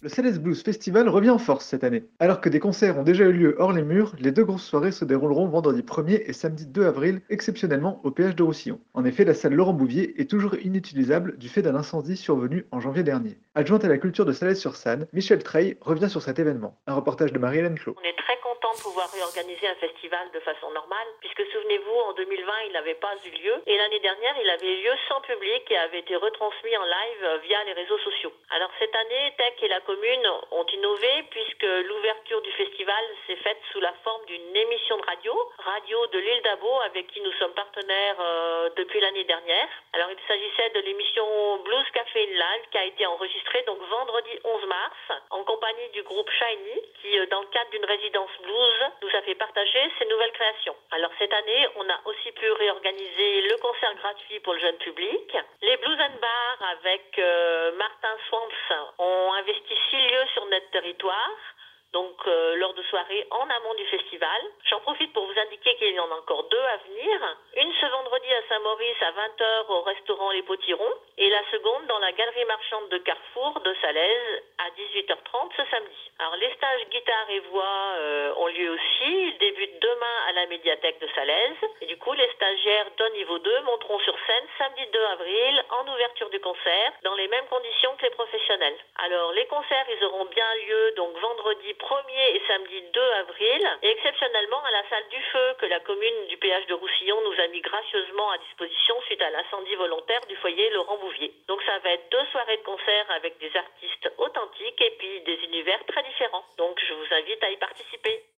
Le Céleste Blues Festival revient en force cette année. Alors que des concerts ont déjà eu lieu hors les murs, les deux grosses soirées se dérouleront vendredi 1er et samedi 2 avril, exceptionnellement au péage de Roussillon. En effet, la salle Laurent Bouvier est toujours inutilisable du fait d'un incendie survenu en janvier dernier. Adjointe à la culture de Salès-sur-Sanne, Michel Trey revient sur cet événement. Un reportage de Marie-Hélène Clot. On est très content de pouvoir réorganiser un festival de façon normale, puisque souvenez-vous, en 2020, il n'avait pas eu lieu, et l'année dernière, il avait eu lieu sans public et avait été retransmis en live via les réseaux sociaux. Alors cette année, Tech et la ont innové puisque l'ouverture du festival s'est faite sous la forme d'une émission de radio, radio de l'île d'Abo avec qui nous sommes partenaires euh, depuis l'année dernière. Alors il s'agissait de l'émission Blues Café Live qui a été enregistrée donc vendredi 11 mars en compagnie du groupe Shiny qui euh, dans le cadre d'une résidence blues nous a fait partager ses nouvelles créations. Alors cette année, on a aussi pu réorganiser le concert gratuit pour le jeune public, les Blues avec euh, Martin Swamps ont investi six lieux sur notre territoire donc euh, lors de soirées en amont du festival. J'en profite pour vous indiquer qu'il y en a encore deux à venir. Une ce vendredi à Saint-Maurice à 20h au restaurant Les Potirons et la seconde dans la galerie marchande de Carrefour de Salaise à 18h30 ce samedi. Alors les stages guitare et voix euh, ont lieu aussi. Ils débutent demain à la médiathèque de Salaise. Et du coup, les stagiaires de niveau 2 monteront sur samedi 2 avril en ouverture du concert dans les mêmes conditions que les professionnels. Alors les concerts, ils auront bien lieu donc vendredi 1er et samedi 2 avril et exceptionnellement à la salle du feu que la commune du péage de Roussillon nous a mis gracieusement à disposition suite à l'incendie volontaire du foyer Laurent Bouvier. Donc ça va être deux soirées de concert avec des artistes authentiques et puis des univers très différents. Donc je vous invite à y participer.